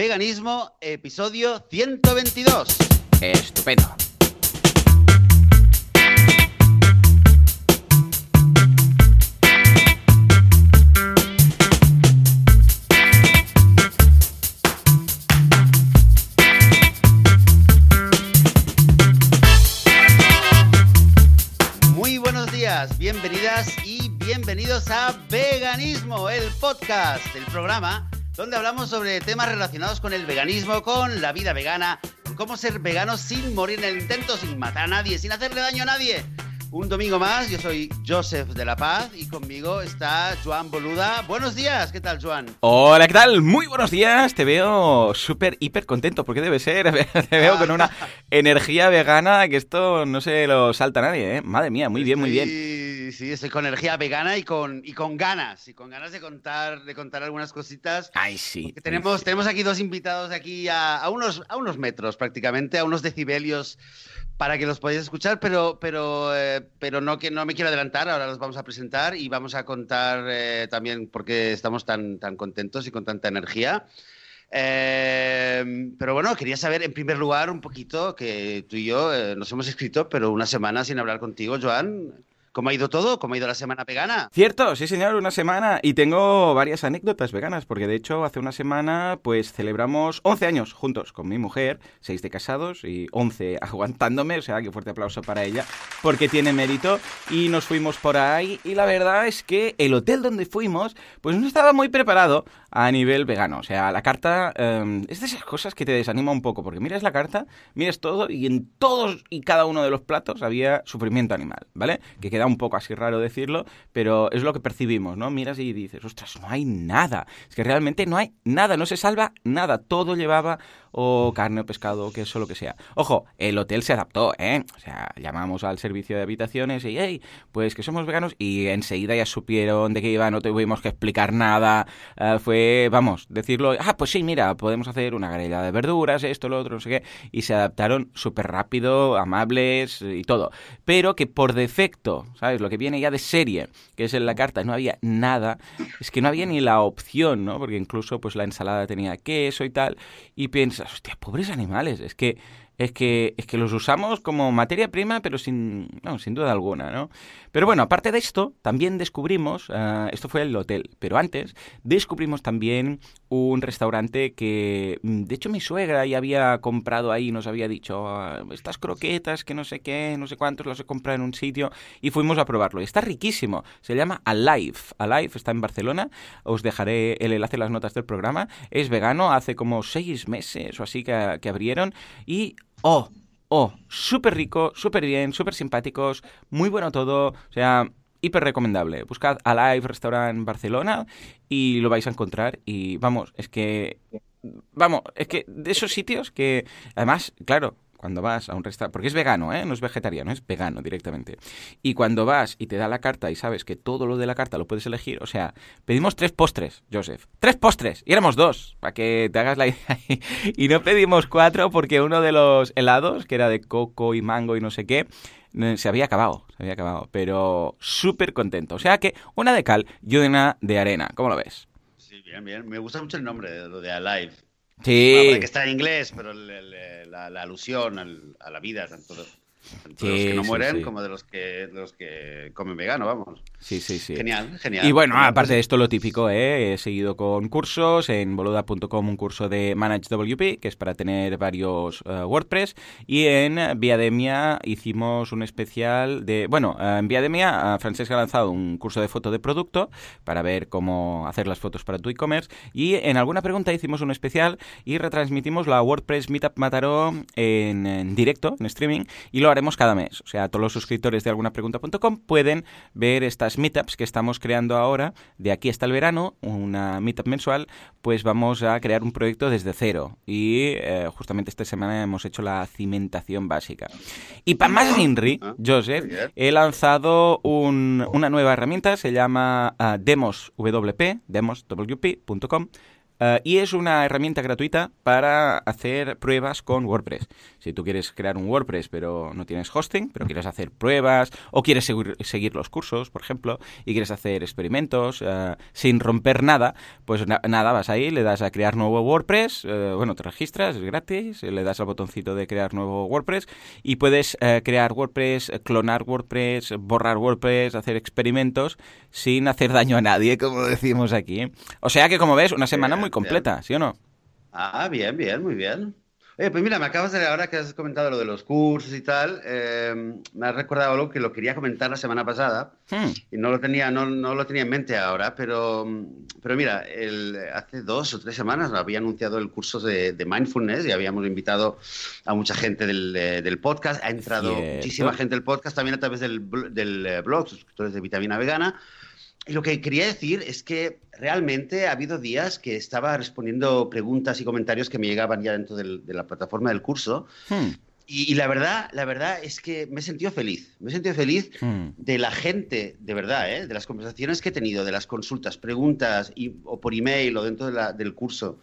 Veganismo, episodio 122. Estupendo. Muy buenos días, bienvenidas y bienvenidos a Veganismo, el podcast, el programa donde hablamos sobre temas relacionados con el veganismo, con la vida vegana, con cómo ser vegano sin morir en el intento, sin matar a nadie, sin hacerle daño a nadie. Un domingo más, yo soy Joseph de la Paz y conmigo está Joan Boluda. Buenos días, ¿qué tal, Joan? Hola, ¿qué tal? Muy buenos días. Te veo súper, hiper contento, porque debe ser. Te veo con una energía vegana que esto no se lo salta a nadie, ¿eh? Madre mía, muy bien, muy bien. Sí, sí, estoy con energía vegana y con, y con ganas, y con ganas de contar, de contar algunas cositas. Ay, sí. Tenemos, sí. tenemos aquí dos invitados de aquí a, a, unos, a unos metros prácticamente, a unos decibelios para que los podáis escuchar, pero, pero, eh, pero no, que no me quiero adelantar, ahora los vamos a presentar y vamos a contar eh, también por qué estamos tan, tan contentos y con tanta energía. Eh, pero bueno, quería saber en primer lugar un poquito que tú y yo eh, nos hemos escrito, pero una semana sin hablar contigo, Joan. ¿Cómo ha ido todo? ¿Cómo ha ido la semana vegana? Cierto, sí señor, una semana. Y tengo varias anécdotas veganas, porque de hecho hace una semana pues celebramos 11 años juntos con mi mujer, 6 de casados y 11 aguantándome, o sea que fuerte aplauso para ella, porque tiene mérito. Y nos fuimos por ahí y la verdad es que el hotel donde fuimos pues no estaba muy preparado a nivel vegano. O sea, la carta eh, es de esas cosas que te desanima un poco, porque miras la carta, miras todo y en todos y cada uno de los platos había sufrimiento animal, ¿vale? Queda un poco así raro decirlo, pero es lo que percibimos, ¿no? Miras y dices, ostras, no hay nada. Es que realmente no hay nada, no se salva nada. Todo llevaba o carne o pescado o queso, lo que sea. Ojo, el hotel se adaptó, ¿eh? O sea, llamamos al servicio de habitaciones y, hey, pues que somos veganos y enseguida ya supieron de qué iba, no tuvimos que explicar nada. Uh, fue, vamos, decirlo, ah, pues sí, mira, podemos hacer una garella de verduras, esto, lo otro, no sé qué. Y se adaptaron súper rápido, amables y todo. Pero que por defecto, ¿sabes? Lo que viene ya de serie, que es en la carta, no había nada, es que no había ni la opción, ¿no? Porque incluso pues la ensalada tenía queso y tal, y piensas, hostia, pobres animales, es que es que, es que los usamos como materia prima, pero sin, sin duda alguna, ¿no? Pero bueno, aparte de esto, también descubrimos, uh, esto fue el hotel, pero antes descubrimos también un restaurante que, de hecho, mi suegra ya había comprado ahí, nos había dicho, oh, estas croquetas que no sé qué, no sé cuántos, las he comprado en un sitio, y fuimos a probarlo. Y está riquísimo, se llama Alive. Alive está en Barcelona, os dejaré el enlace en las notas del programa. Es vegano, hace como seis meses o así que, que abrieron, y Oh, oh, súper rico, súper bien, súper simpáticos, muy bueno todo, o sea, hiper recomendable. Buscad Alive Restaurant Barcelona y lo vais a encontrar y vamos, es que, vamos, es que de esos sitios que, además, claro, cuando vas a un restaurante, porque es vegano, ¿eh? no es vegetariano, es vegano directamente. Y cuando vas y te da la carta y sabes que todo lo de la carta lo puedes elegir, o sea, pedimos tres postres, Joseph. Tres postres, y éramos dos, para que te hagas la idea. y no pedimos cuatro porque uno de los helados, que era de coco y mango y no sé qué, se había acabado, se había acabado, pero súper contento. O sea que una de cal y una de arena, ¿cómo lo ves? Sí, bien, bien. Me gusta mucho el nombre de lo de Alive. Sí. Bueno, que está en inglés, pero el, la, la, alusión al, a la vida, tanto, tanto sí, de los que no mueren sí, sí. como de los que, de los que comen vegano, vamos. Sí, sí, sí. Genial, genial. Y bueno, aparte de esto, lo típico, ¿eh? he seguido con cursos en boluda.com, un curso de ManageWP, que es para tener varios uh, WordPress, y en Viademia hicimos un especial de... Bueno, en Viademia, uh, Francesca ha lanzado un curso de foto de producto para ver cómo hacer las fotos para tu e-commerce, y en alguna pregunta hicimos un especial y retransmitimos la WordPress Meetup Mataró en, en directo, en streaming, y lo haremos cada mes. O sea, todos los suscriptores de algunapregunta.com pueden ver estas meetups que estamos creando ahora, de aquí hasta el verano, una meetup mensual, pues vamos a crear un proyecto desde cero. Y eh, justamente esta semana hemos hecho la cimentación básica. Y para más Inri, Joseph, he lanzado un, una nueva herramienta, se llama uh, demoswp, demoswp.com, eh, y es una herramienta gratuita para hacer pruebas con WordPress. Si tú quieres crear un WordPress pero no tienes hosting, pero quieres hacer pruebas o quieres seguir, los cursos, por ejemplo, y quieres hacer experimentos eh, sin romper nada, pues nada, vas ahí, le das a crear nuevo WordPress, eh, bueno, te registras, es gratis, le das al botoncito de crear nuevo WordPress y puedes crear WordPress, clonar WordPress, borrar WordPress, hacer experimentos sin hacer daño a nadie, como decimos aquí. O sea que, como ves, una semana muy completa, ¿sí o no? Ah, bien, bien, muy bien. Oye, pues mira, me acabas de, ahora que has comentado lo de los cursos y tal, eh, me has recordado algo que lo quería comentar la semana pasada hmm. y no lo tenía, no, no, lo tenía en mente ahora, pero, pero mira, el, hace dos o tres semanas había anunciado el curso de, mindfulness y habíamos invitado a mucha gente del, del podcast, ha entrado muchísima gente del podcast también a través del, del eh, blog, suscriptores de Vitamina Vegana. Y lo que quería decir es que realmente ha habido días que estaba respondiendo preguntas y comentarios que me llegaban ya dentro de la plataforma del curso. Hmm. Y, la verdad, la verdad es que me he sentido feliz. Me he sentido feliz hmm. de la gente, de verdad, ¿eh? de las conversaciones que he tenido, de las consultas, preguntas, y, o por email o dentro del curso.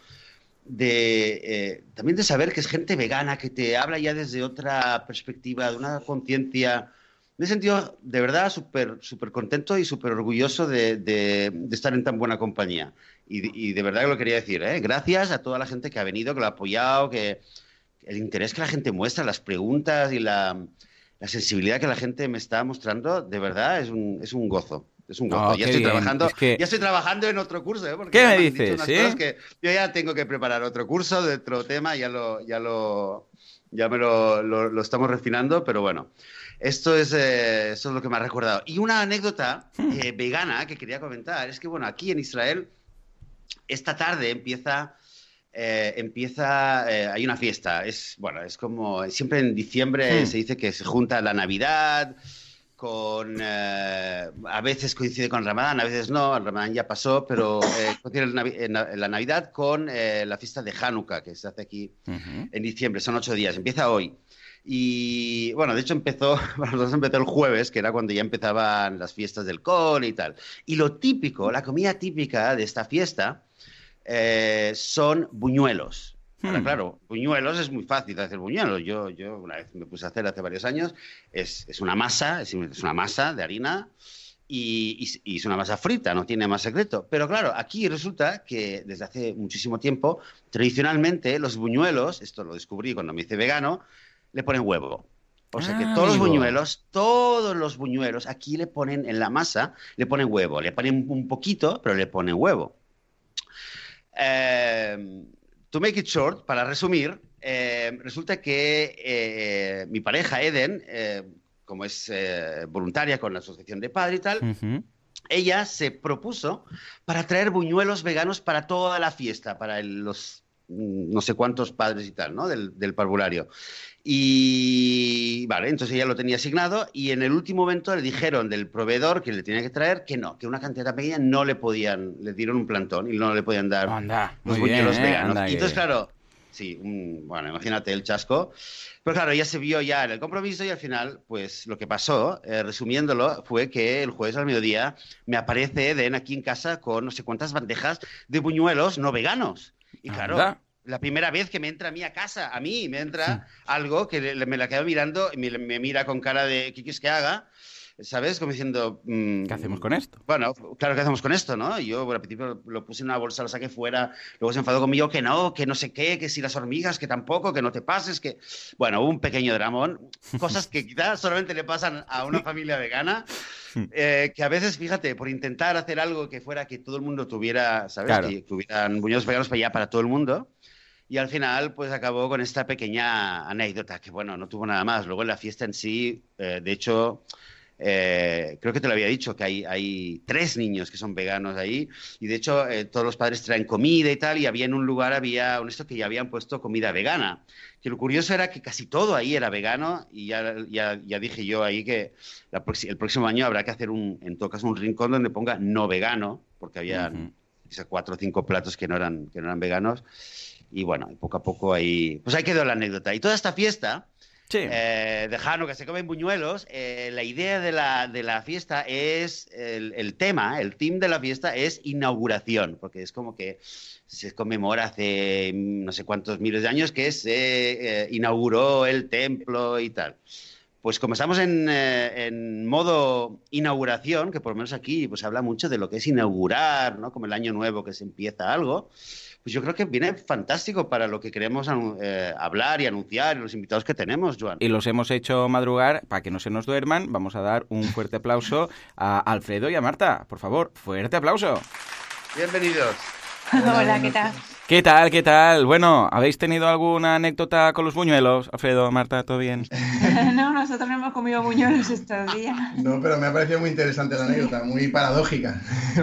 De, eh, también de saber que es gente vegana, que te habla ya desde otra perspectiva, de una conciencia me he sentido de verdad súper súper contento y súper orgulloso de, estar en tan buena compañía. Y, de verdad que lo quería decir, ¿eh? gracias a toda la gente que ha venido, que lo ha apoyado, que el interés que la gente muestra, las preguntas y la, sensibilidad que la gente me está mostrando, de verdad es un, es un gozo. Es un gozo. ya, estoy trabajando, ya estoy trabajando en otro curso. ¿eh? ¿Qué me, dices? Que yo ya tengo que preparar otro curso de otro tema, ya lo, ya lo, ya me lo, lo estamos refinando, pero bueno. Esto es, eh, es lo que me ha recordado. Y una anécdota hmm. eh, vegana que quería comentar es que, bueno, aquí en Israel, esta tarde empieza, eh, empieza hay una fiesta. Es, bueno, es como, siempre en diciembre hmm. se dice que se junta la Navidad con, a veces coincide con Ramadán, a veces no, el Ramadán ya pasó, pero coincide la Navidad con la fiesta de Hanukkah, que se hace aquí en diciembre, son ocho días, empieza hoy. Y bueno, de hecho empezó, nosotros empezó el jueves, que era cuando ya empezaban las fiestas del cole y tal. Y lo típico, la comida típica de esta fiesta eh, son buñuelos. Hmm. claro, buñuelos es muy fácil hacer buñuelos. Yo, yo una vez me puse a hacer hace varios años. Es, es una masa, es, una masa de harina y, y, es una masa frita, no tiene más secreto. Pero claro, aquí resulta que desde hace muchísimo tiempo, tradicionalmente los buñuelos, esto lo descubrí cuando me hice vegano, le ponen huevo. O sea que ah, todos los buñuelos, todos los buñuelos, aquí le ponen en la masa, le ponen huevo. Le ponen un poquito, pero le ponen huevo. Eh, to make it short, para resumir, eh, resulta que eh, mi pareja Eden, como es voluntaria con la Asociación de Padre y tal, ella se propuso para traer buñuelos veganos para toda la fiesta, para los no sé cuántos padres y tal, ¿no? Del, del parvulario. Y vale, entonces ella lo tenía asignado y en el último momento le dijeron del proveedor que le tenía que traer que no, que una cantidad pequeña no le podían, le dieron un plantón y no le podían dar los buñuelos ¿eh? veganos. y entonces, claro, sí, bueno, imagínate el chasco. Pero claro, ya se vio ya en el compromiso y al final, pues lo que pasó, eh, resumiéndolo, fue que el jueves al mediodía me aparece Eden aquí en casa con no sé cuántas bandejas de buñuelos no veganos. Y claro, la primera vez que me entra a mí a casa, a mí me entra algo que me la quedo mirando y me, mira con cara de ¿qué quieres que haga? ¿Sabes? Como diciendo... Mm, ¿Qué hacemos con esto? Bueno, claro, ¿qué hacemos con esto, no? Yo bueno, al principio lo, puse en una bolsa, lo saqué fuera, luego se enfadó conmigo que no, que no sé qué, que si las hormigas, que tampoco, que no te pases, que... Bueno, un pequeño dramón, cosas que quizás solamente le pasan a una familia vegana, eh, que a veces, fíjate, por intentar hacer algo que fuera que todo el mundo tuviera, ¿sabes? Que tuvieran buñuelos veganos para allá para todo el mundo, y al final, pues acabó con esta pequeña anécdota, que bueno, no tuvo nada más. Luego en la fiesta en sí, eh, de hecho, eh, creo que te lo había dicho, que hay, hay, tres niños que son veganos ahí, y de hecho eh, todos los padres traen comida y tal, y había en un lugar, había un esto que ya habían puesto comida vegana. Que lo curioso era que casi todo ahí era vegano, y ya, ya, ya dije yo ahí que el próximo año habrá que hacer un, en todo caso, un rincón donde ponga no vegano, porque había cuatro o cinco platos que no eran, que no eran veganos. Y bueno, poco a poco ahí, pues ahí quedó la anécdota. Y toda esta fiesta eh, de Jano, que se comen buñuelos, eh, la idea de la, de la fiesta es, el, tema, el team de la fiesta es inauguración, porque es como que se conmemora hace no sé cuántos miles de años que se eh, inauguró el templo y tal. Pues como estamos en, en, modo inauguración, que por lo menos aquí pues habla mucho de lo que es inaugurar, ¿no? Como el año nuevo que se empieza algo, pues yo creo que viene fantástico para lo que queremos eh, hablar y anunciar y los invitados que tenemos, Joan. Y los hemos hecho madrugar para que no se nos duerman. Vamos a dar un fuerte aplauso a Alfredo y a Marta. Por favor, fuerte aplauso. Bienvenidos. Hola, ¿qué tal? ¿Qué tal? ¿Qué tal? Bueno, ¿habéis tenido alguna anécdota con los buñuelos? Alfredo, Marta, ¿todo bien? no, nosotros no hemos comido buñuelos estos días. No, pero me ha parecido muy interesante la anécdota, muy paradójica.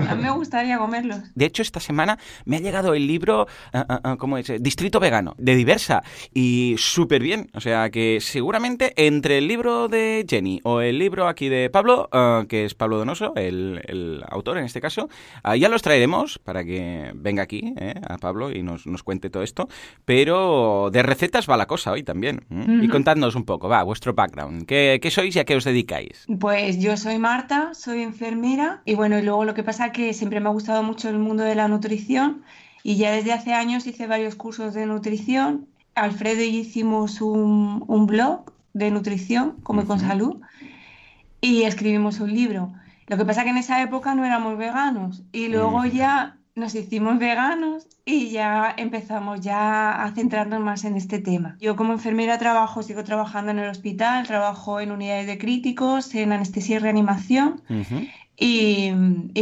A mí me gustaría comerlos. De hecho, esta semana me ha llegado el libro, ah, ah, ah, ¿cómo es? Distrito Vegano, de Diversa, y súper bien. O sea que seguramente entre el libro de Jenny o el libro aquí de Pablo, que es Pablo Donoso, el, autor en este caso, ya los traeremos para que venga aquí, ¿eh? a Pablo y nos, cuente todo esto. Pero de recetas va la cosa hoy también. Y contadnos un poco, va, vuestro background. ¿Qué, sois y a qué os dedicáis? Pues yo soy Marta, soy enfermera y bueno, y luego lo que pasa es que siempre me ha gustado mucho el mundo de la nutrición y ya desde hace años hice varios cursos de nutrición. Alfredo y hicimos un, blog de nutrición, como con salud, y escribimos un libro. Lo que pasa es que en esa época no éramos veganos y luego ya nos hicimos veganos y ya empezamos ya a centrarnos más en este tema. Yo como enfermera trabajo, sigo trabajando en el hospital, trabajo en unidades de críticos, en anestesia y reanimación. y,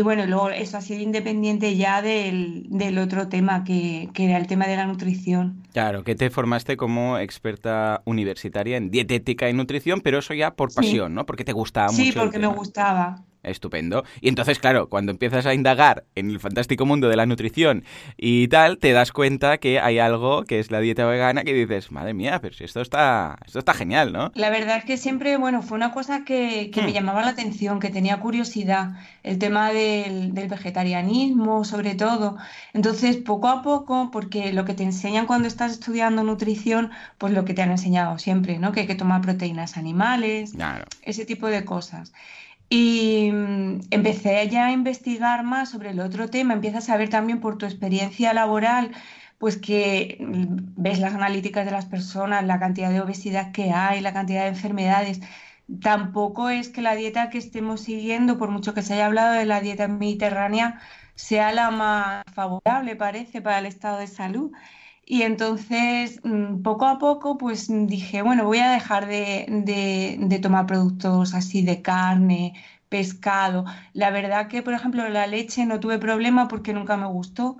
bueno, luego eso ha sido independiente ya del, otro tema que, era el tema de la nutrición. Claro, que te formaste como experta universitaria en dietética y nutrición, pero eso ya por pasión, ¿no? Porque te gustaba mucho. Sí, porque me gustaba. Estupendo. Y entonces, claro, cuando empiezas a indagar en el fantástico mundo de la nutrición y tal, te das cuenta que hay algo que es la dieta vegana que dices, madre mía, pero si esto está, esto está genial, ¿no? La verdad es que siempre, bueno, fue una cosa que, me hmm. llamaba la atención, que tenía curiosidad, el tema del, del, vegetarianismo, sobre todo. Entonces, poco a poco, porque lo que te enseñan cuando estás estudiando nutrición, pues lo que te han enseñado siempre, ¿no? Que hay que tomar proteínas animales, claro. ese tipo de cosas. Y mm, empecé ya a investigar más sobre el otro tema, empiezas a ver también por tu experiencia laboral, pues que mm, ves las analíticas de las personas, la cantidad de obesidad que hay, la cantidad de enfermedades. Tampoco es que la dieta que estemos siguiendo, por mucho que se haya hablado de la dieta mediterránea, sea la más favorable, parece, para el estado de salud. Y entonces, mm, poco a poco, pues dije, bueno, voy a dejar de, tomar productos así de carne, pescado. La verdad que, por ejemplo, la leche no tuve problema porque nunca me gustó.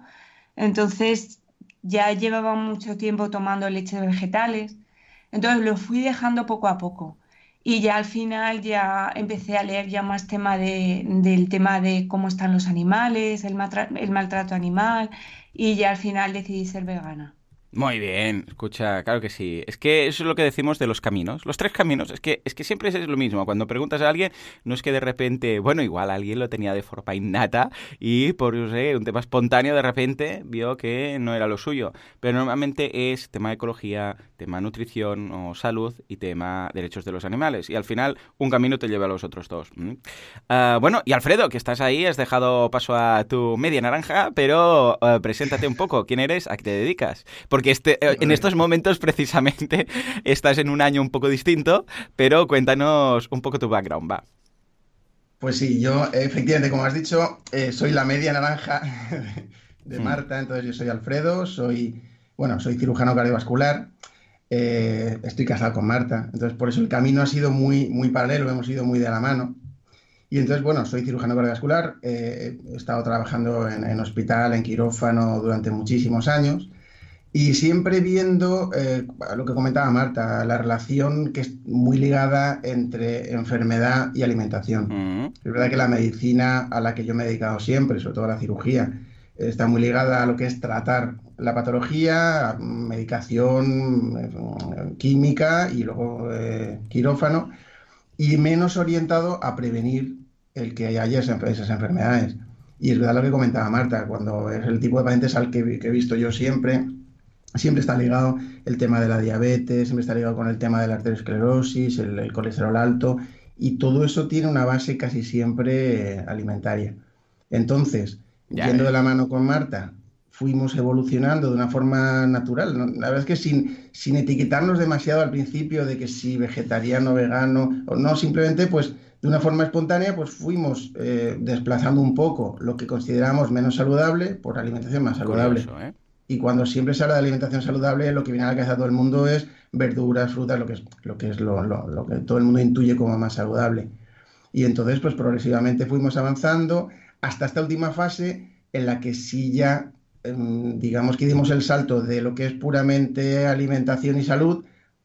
Entonces, ya llevaba mucho tiempo tomando leche de vegetales. Entonces, lo fui dejando poco a poco. Y ya al final ya empecé a leer ya más tema de, del tema de cómo están los animales, el maltrato animal, y ya al final decidí ser vegana. Muy bien, escucha, claro que sí. Es que eso es lo que decimos de los caminos. Los tres caminos, es que, es que siempre es lo mismo. Cuando preguntas a alguien, no es que de repente, bueno, igual alguien lo tenía de forma innata y por un tema espontáneo de repente vio que no era lo suyo. Pero normalmente es tema de ecología, tema nutrición o salud y tema derechos de los animales. Y al final un camino te lleva a los otros dos. Ah, bueno, y Alfredo, que estás ahí, has dejado paso a tu media naranja, pero ah, preséntate un poco. ¿Quién eres? ¿A qué te dedicas? Este, eh, en estos momentos precisamente estás en un año un poco distinto, pero cuéntanos un poco tu background, va. Pues sí, yo efectivamente, como has dicho, eh, soy la media naranja de hmm. Marta, entonces yo soy Alfredo, soy, bueno, soy cirujano cardiovascular, eh, estoy casado con Marta, entonces por eso el camino ha sido muy, muy paralelo, hemos ido muy de la mano. Y entonces, bueno, soy cirujano cardiovascular, he estado trabajando en hospital, en quirófano durante muchísimos años y siempre viendo eh, lo que comentaba Marta, la relación que es muy ligada entre enfermedad y alimentación. Mm. Es verdad que la medicina a la que yo me he dedicado siempre, sobre todo la cirugía, está muy ligada a lo que es tratar la patología, medicación, eh, química y luego eh, quirófano, y menos orientado a prevenir el que haya esas enfermedades. Y es verdad lo que comentaba Marta, cuando es el tipo de pacientes al que, que he visto yo siempre, siempre está ligado el tema de la diabetes, siempre está ligado con el tema de la arteriosclerosis, el, colesterol alto, y todo eso tiene una base casi siempre eh, alimentaria. Entonces, yendo de la mano con Marta, fuimos evolucionando de una forma natural. La verdad es que sin, sin etiquetarnos demasiado al principio de que si vegetariano, vegano, o no, simplemente pues de una forma espontánea pues fuimos eh, desplazando un poco lo que consideramos menos saludable por alimentación más saludable. ¿eh? Y cuando siempre se habla de alimentación saludable, lo que viene a la cabeza de todo el mundo es verduras, frutas, lo que es lo, que, es lo, lo, que todo el mundo intuye como más saludable. Y entonces, pues progresivamente fuimos avanzando hasta esta última fase en la que sí ya, em, digamos que dimos el salto de lo que es puramente alimentación y salud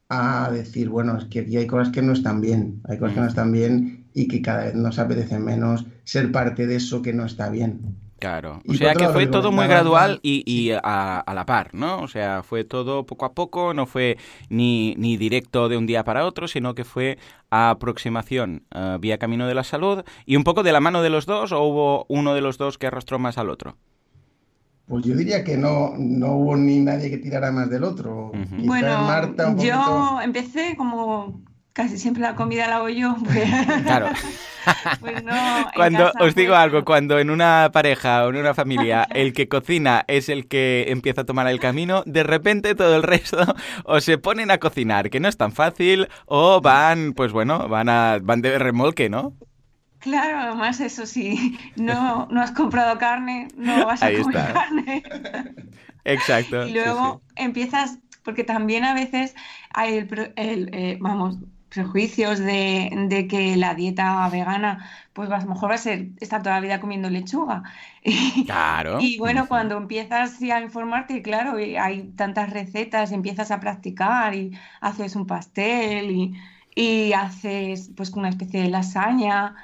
a decir, bueno, es que aquí hay cosas que no están bien, hay cosas que no están bien y que cada vez nos apetece menos ser parte de eso que no está bien. Claro, o sea que fue todo muy gradual y, a, la par, ¿no? O sea, fue todo poco a poco, no fue ni, ni directo de un día para otro, sino que fue aproximación eh, vía camino de la salud y un poco de la mano de los dos o hubo uno de los dos que arrastró más al otro. Pues yo diría que no, no hubo ni nadie que tirara más del otro. Bueno, yo empecé como casi siempre la comida la hago yo. Pues... Claro. Pues cuando os digo pues algo, cuando en una pareja o en una familia el que cocina es el que empieza a tomar el camino, de repente todo el resto o se ponen a cocinar, que no es tan fácil, o van, pues bueno, van a van de remolque, ¿no? Claro, además eso sí, no, no has comprado carne, no vas a comer carne. Exacto. Y luego empiezas, porque también a veces hay el, el eh, vamos, prejuicios de, que la dieta vegana, pues a lo mejor va a ser estar toda la vida comiendo lechuga. Claro. y bueno, cuando empiezas a informarte, claro, hay tantas recetas, y empiezas a practicar y haces un pastel y, y haces pues una especie de lasaña,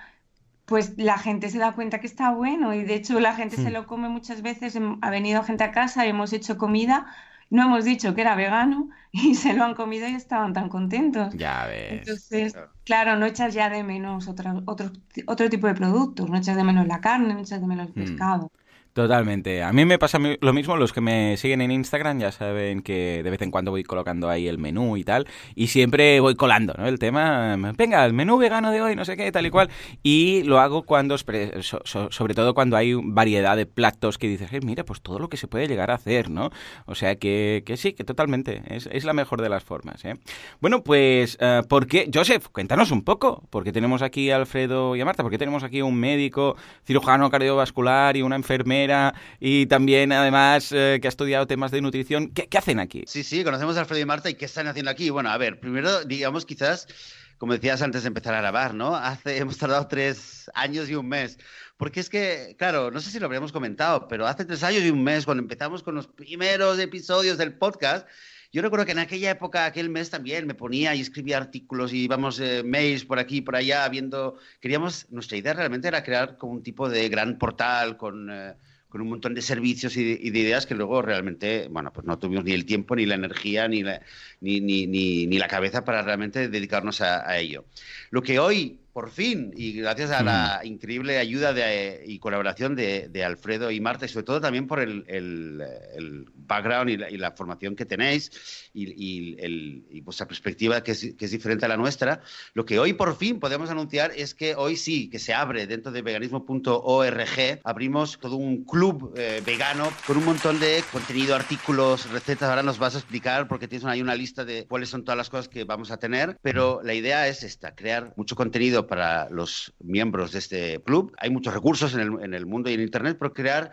pues la gente se da cuenta que está bueno y de hecho la gente se hmm. lo come muchas veces, ha venido gente a casa y hemos hecho comida no hemos dicho que era vegano y se lo han comido y estaban tan contentos. Ya ves. Entonces, claro, no echas ya de menos otro, otro, otro tipo de productos, no echas de menos la carne, no echas de menos el hmm. pescado. Totalmente. A mí me pasa lo mismo, los que me siguen en Instagram ya saben que de vez en cuando voy colocando ahí el menú y tal, y siempre voy colando, ¿no? El tema, venga, el menú vegano de hoy, no sé qué, tal y cual, y lo hago cuando, sobre todo cuando hay variedad de platos que dices, eh, mira, pues todo lo que se puede llegar a hacer, ¿no? O sea que, que sí, que totalmente, es, es, la mejor de las formas, ¿eh? Bueno, pues, uh, ¿por qué? Joseph, cuéntanos un poco, porque tenemos aquí a Alfredo y a Marta, porque tenemos aquí un médico, cirujano cardiovascular y una enfermera y también, además, eh, que ha estudiado temas de nutrición. ¿Qué, hacen aquí? Sí, sí, conocemos a Alfredo y Marta y ¿qué están haciendo aquí? Bueno, a ver, primero, digamos, quizás, como decías antes de empezar a grabar, ¿no? Hace, hemos tardado tres años y un mes. Porque es que, claro, no sé si lo habríamos comentado, pero hace tres años y un mes, cuando empezamos con los primeros episodios del podcast, yo recuerdo que en aquella época, aquel mes también, me ponía y escribía artículos y íbamos eh, mails por aquí por allá, viendo. Queríamos, nuestra idea realmente era crear como un tipo de gran portal con. Eh, con un montón de servicios y de, ideas que luego realmente, bueno, pues no tuvimos ni el tiempo, ni la energía, ni la, ni, ni, ni, la cabeza para realmente dedicarnos a ello. Lo que hoy por fin, y gracias a la mm. increíble ayuda de, y colaboración de, Alfredo y Marta, y sobre todo también por el, el, background y la, formación que tenéis y, y, vuestra perspectiva que es, que es, diferente a la nuestra, lo que hoy por fin podemos anunciar es que hoy sí, que se abre dentro de veganismo.org, abrimos todo un club eh, vegano con un montón de contenido, artículos, recetas. Ahora nos vas a explicar porque tienes ahí una lista de cuáles son todas las cosas que vamos a tener, pero la idea es esta, crear mucho contenido para los miembros de este club. Hay muchos recursos en el, mundo y en Internet, pero crear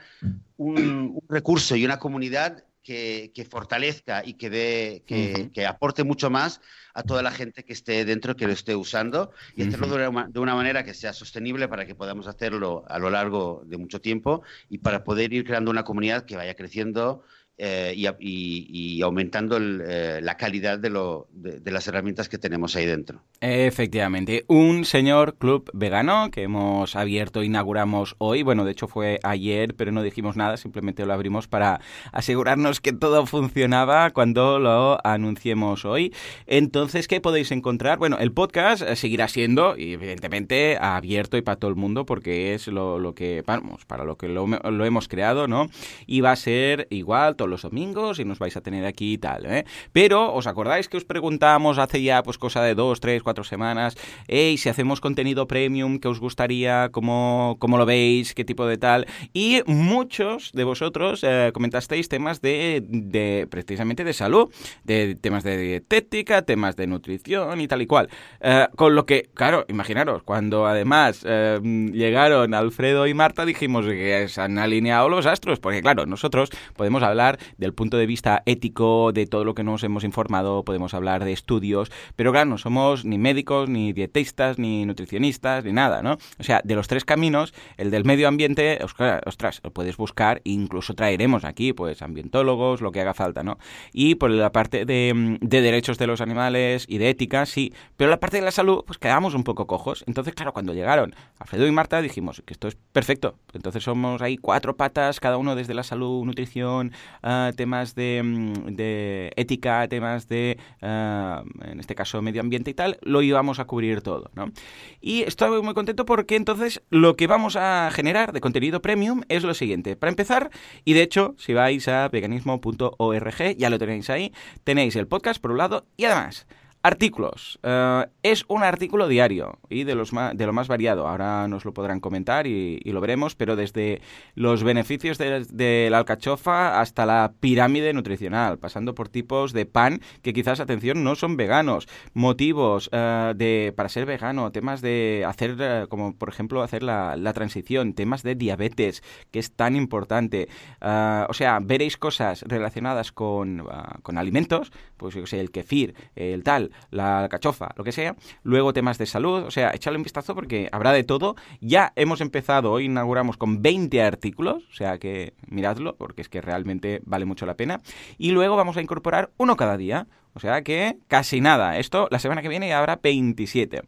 un, recurso y una comunidad que, fortalezca y que, dé, que, aporte mucho más a toda la gente que esté dentro, que lo esté usando, y hacerlo de una, de una, manera que sea sostenible para que podamos hacerlo a lo largo de mucho tiempo y para poder ir creando una comunidad que vaya creciendo eh, y, aumentando eh, la calidad de, lo, de, las herramientas que tenemos ahí dentro. Efectivamente, un señor club vegano que hemos abierto, inauguramos hoy, bueno, de hecho fue ayer, pero no dijimos nada, simplemente lo abrimos para asegurarnos que todo funcionaba cuando lo anunciemos hoy. Entonces, ¿qué podéis encontrar? Bueno, el podcast seguirá siendo, evidentemente, abierto y para todo el mundo, porque es lo, lo que, vamos, para lo que lo, lo hemos creado, ¿no? Y va a ser igual, todo los domingos y nos vais a tener aquí y tal, ¿eh? Pero, ¿os acordáis que os preguntamos hace ya pues cosa de dos, tres, cuatro semanas, hey, si hacemos contenido premium, ¿qué os gustaría? ¿Cómo, cómo lo veis? ¿Qué tipo de tal? Y muchos de vosotros eh, comentasteis temas de, de, precisamente de salud, de temas de dietética, temas de nutrición y tal y cual. Eh, con lo que, claro, imaginaros, cuando además eh, llegaron Alfredo y Marta, dijimos que se han alineado los astros, porque claro, nosotros podemos hablar del punto de vista ético de todo lo que nos hemos informado, podemos hablar de estudios, pero claro, no somos ni médicos, ni dietistas, ni nutricionistas, ni nada, ¿no? O sea, de los tres caminos, el del medio ambiente, ostras, lo puedes buscar, incluso traeremos aquí, pues, ambientólogos, lo que haga falta, ¿no? Y por la parte de, de derechos de los animales y de ética, sí, pero la parte de la salud, pues quedamos un poco cojos. Entonces, claro, cuando llegaron Alfredo y Marta, dijimos que esto es perfecto. Entonces somos ahí cuatro patas, cada uno desde la salud, nutrición, uh, temas de, mm, de, ética, temas de, uh, en este caso, medio ambiente y tal, lo íbamos a cubrir todo, ¿no? Y estoy muy contento porque entonces lo que vamos a generar de contenido premium es lo siguiente. Para empezar, y de hecho, si vais a veganismo.org, ya lo tenéis ahí, tenéis el podcast por un lado y además Artículos. Uh, es un artículo diario y de, los de lo más variado. Ahora nos lo podrán comentar y, lo veremos, pero desde los beneficios de, la alcachofa hasta la pirámide nutricional, pasando por tipos de pan que quizás, atención, no son veganos, motivos uh, de, para ser vegano, temas de hacer, uh, como por ejemplo, hacer la, la, transición, temas de diabetes, que es tan importante. o sea, veréis cosas relacionadas con, con alimentos, pues yo sé, el kefir, el tal, la cachofa, lo que sea. Luego temas de salud, o sea, echarle un vistazo porque habrá de todo. Ya hemos empezado, hoy inauguramos con 20 artículos, o sea que miradlo porque es que realmente vale mucho la pena. Y luego vamos a incorporar uno cada día. O sea que casi nada. Esto la semana que viene habrá 27.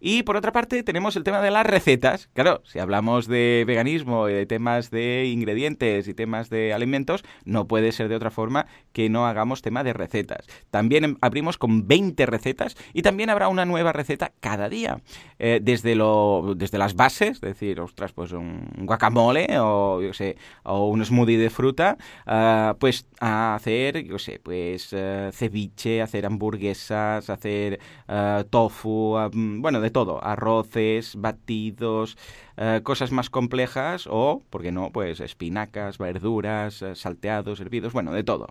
Y por otra parte tenemos el tema de las recetas. Claro, si hablamos de veganismo y de temas de ingredientes y temas de alimentos, no puede ser de otra forma que no hagamos tema de recetas. También abrimos con 20 recetas y también habrá una nueva receta cada día. Eh, desde, lo, desde las bases, es decir, ostras, pues un guacamole o, yo sé, o un smoothie de fruta, uh, pues hacer, yo sé, pues uh, ceviche hacer hamburguesas, hacer uh, tofu, bueno, de todo, arroces, batidos, uh, cosas más complejas o, ¿por qué no? Pues espinacas, verduras, uh, salteados, hervidos, bueno, de todo.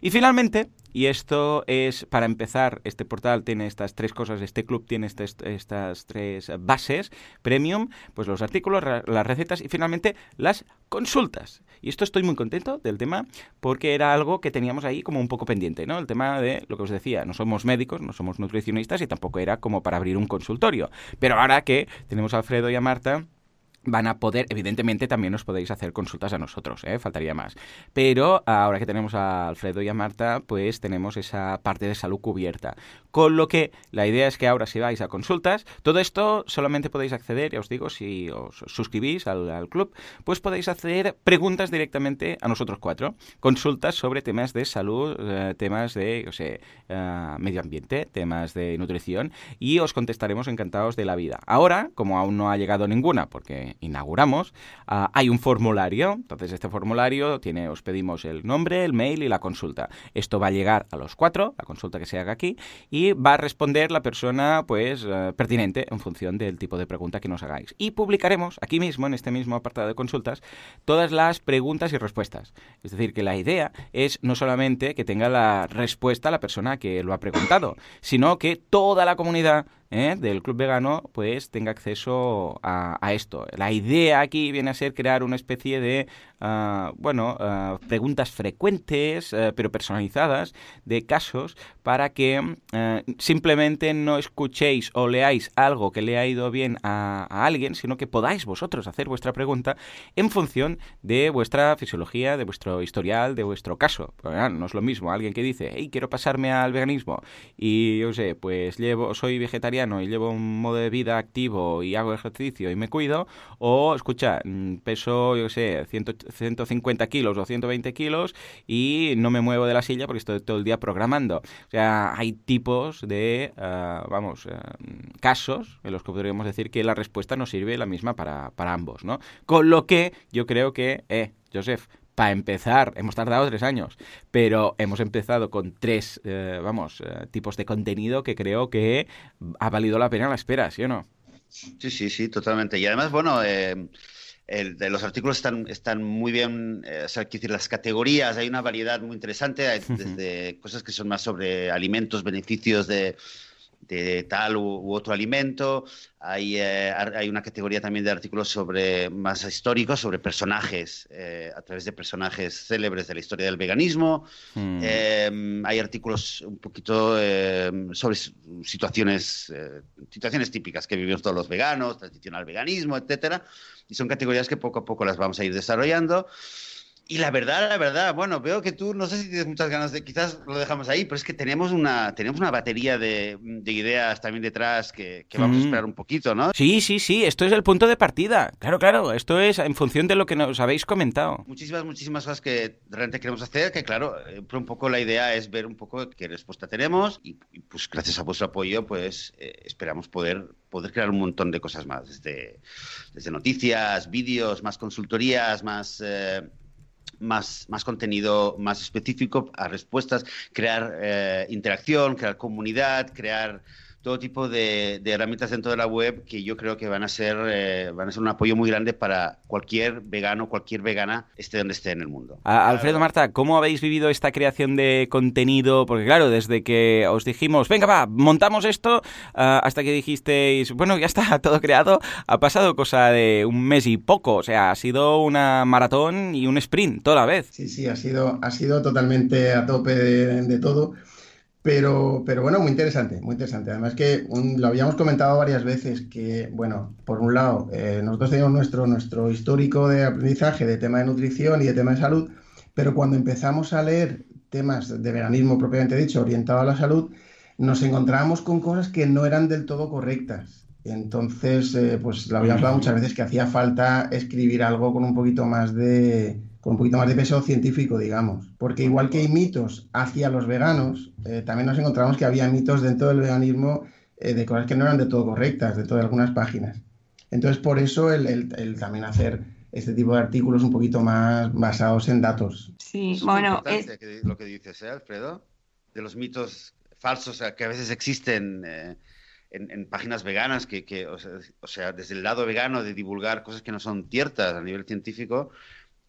Y finalmente, y esto es, para empezar, este portal tiene estas tres cosas, este club tiene este, estas tres bases, premium, pues los artículos, las recetas y finalmente las consultas. Y esto estoy muy contento del tema porque era algo que teníamos ahí como un poco pendiente, ¿no? El tema de lo que os decía, no somos médicos, no somos nutricionistas y tampoco era como para abrir un consultorio. Pero ahora que tenemos a Alfredo y a Marta, van a poder, evidentemente también os podéis hacer consultas a nosotros, ¿eh? faltaría más. Pero ahora que tenemos a Alfredo y a Marta, pues tenemos esa parte de salud cubierta. Con lo que la idea es que ahora si vais a consultas, todo esto solamente podéis acceder, ya os digo, si os suscribís al, club, pues podéis hacer preguntas directamente a nosotros cuatro. Consultas sobre temas de salud, eh, temas de, uh, medio ambiente, temas de nutrición, y os contestaremos encantados de la vida. Ahora, como aún no ha llegado ninguna, porque inauguramos, uh, hay un formulario. Entonces, este formulario tiene, os pedimos el nombre, el mail y la consulta. Esto va a llegar a los cuatro, la consulta que se haga aquí, y va a responder la persona pues uh, pertinente en función del tipo de pregunta que nos hagáis. Y publicaremos aquí mismo, en este mismo apartado de consultas, todas las preguntas y respuestas. Es decir, que la idea es no solamente que tenga la respuesta la persona que lo ha preguntado, sino que toda la comunidad ¿eh? del Club Vegano pues tenga acceso a, esto. La idea aquí viene a ser crear una especie de, uh, bueno, uh, preguntas frecuentes, uh, pero personalizadas, de casos para que simplemente no escuchéis o leáis algo que le ha ido bien a, alguien, sino que podáis vosotros hacer vuestra pregunta en función de vuestra fisiología, de vuestro historial, de vuestro caso. no es lo mismo alguien que dice, hey, quiero pasarme al veganismo y yo sé, pues llevo, soy vegetariano y llevo un modo de vida activo y hago ejercicio y me cuido, o escucha, peso, yo qué sé, 100, 150 kilos o 120 kilos y no me muevo de la silla porque estoy todo el día programando. O sea, hay tipos de, uh, vamos, uh, casos en los que podríamos decir que la respuesta no sirve la misma para, para ambos, ¿no? Con lo que yo creo que, eh, Joseph, para empezar, hemos tardado tres años, pero hemos empezado con tres, eh, vamos, eh, tipos de contenido que creo que ha valido la pena la espera, ¿sí o no? Sí, sí, sí, totalmente. Y además, bueno, eh, el, de los artículos están, están muy bien, o sea, decir, las categorías, hay una variedad muy interesante, desde cosas que son más sobre alimentos, beneficios de de tal u, otro alimento. Hay, eh, hay, una categoría también de artículos sobre más históricos, sobre personajes, eh, a través de personajes célebres de la historia del veganismo. Hmm. Eh, hay artículos un poquito sobre situaciones, situaciones típicas que vivimos todos los veganos, tradicional veganismo, etcétera. Y son categorías que poco a poco las vamos a ir desarrollando. Y la verdad, la verdad, bueno, veo que tú, no sé si tienes muchas ganas de, quizás lo dejamos ahí, pero es que tenemos una, tenemos una batería de, ideas también detrás que, vamos a esperar un poquito, ¿no? Sí, sí, sí, esto es el punto de partida. Claro, claro, esto es en función de lo que nos habéis comentado. Muchísimas, muchísimas cosas que realmente queremos hacer, que claro, eh, un poco la idea es ver un poco qué respuesta tenemos y, pues gracias a vuestro apoyo, pues eh, esperamos poder poder crear un montón de cosas más, desde, desde noticias, vídeos, más consultorías, más... Eh, más, más contenido más específico a respuestas, crear eh, interacción, crear comunidad, crear todo tipo de, herramientas dentro de la web que yo creo que van a ser eh, van a ser un apoyo muy grande para cualquier vegano, cualquier vegana, esté donde esté en el mundo. Alfredo, Marta, ¿cómo habéis vivido esta creación de contenido? Porque claro, desde que os dijimos, venga, va, montamos esto, ah, hasta que dijisteis, bueno, ya está todo creado, ha pasado cosa de un mes y poco, o sea, ha sido una maratón y un sprint toda la vez. Sí, sí, ha sido, ha sido totalmente a tope de todo. Pero, pero bueno, muy interesante, muy interesante. Además que lo habíamos comentado varias veces que, bueno, por un lado, eh, nosotros teníamos nuestro, nuestro histórico de aprendizaje de tema de nutrición y de tema de salud, pero cuando empezamos a leer temas de veganismo propiamente dicho, orientado a la salud, nos encontrábamos con cosas que no eran del todo correctas. Entonces, eh, pues lo habíamos hablado muchas veces que hacía falta escribir algo con un poquito más de, con un poquito más de peso científico, digamos. Porque igual que hay mitos hacia los veganos, eh, también nos encontramos que había mitos dentro del veganismo eh, de cosas que no eran de todo correctas, dentro de algunas páginas. Entonces, por eso el, también hacer este tipo de artículos un poquito más basados en datos. Sí, bueno, es... lo que dices, ¿eh, Alfredo? De los mitos falsos que a veces existen en, páginas veganas, que, o sea, desde el lado vegano de divulgar cosas que no son ciertas a nivel científico,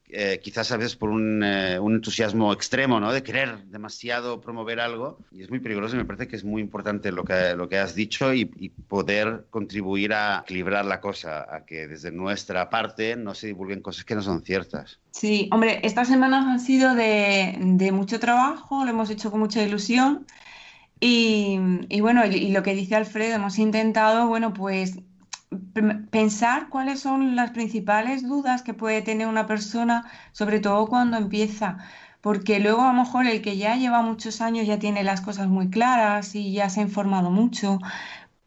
eh, quizás a veces por eh, un, entusiasmo extremo, ¿no? De querer demasiado promover algo. Y es muy peligroso y me parece que es muy importante lo que, lo que has dicho y, poder contribuir a equilibrar la cosa, a que desde nuestra parte no se divulguen cosas que no son ciertas. Sí, hombre, estas semanas han sido de, mucho trabajo, lo hemos hecho con mucha ilusión. Y, y bueno, y lo que dice Alfredo, hemos intentado, bueno, pues pensar cuáles son las principales dudas que puede tener una persona, sobre todo cuando empieza, porque luego a lo mejor el que ya lleva muchos años ya tiene las cosas muy claras y ya se ha informado mucho,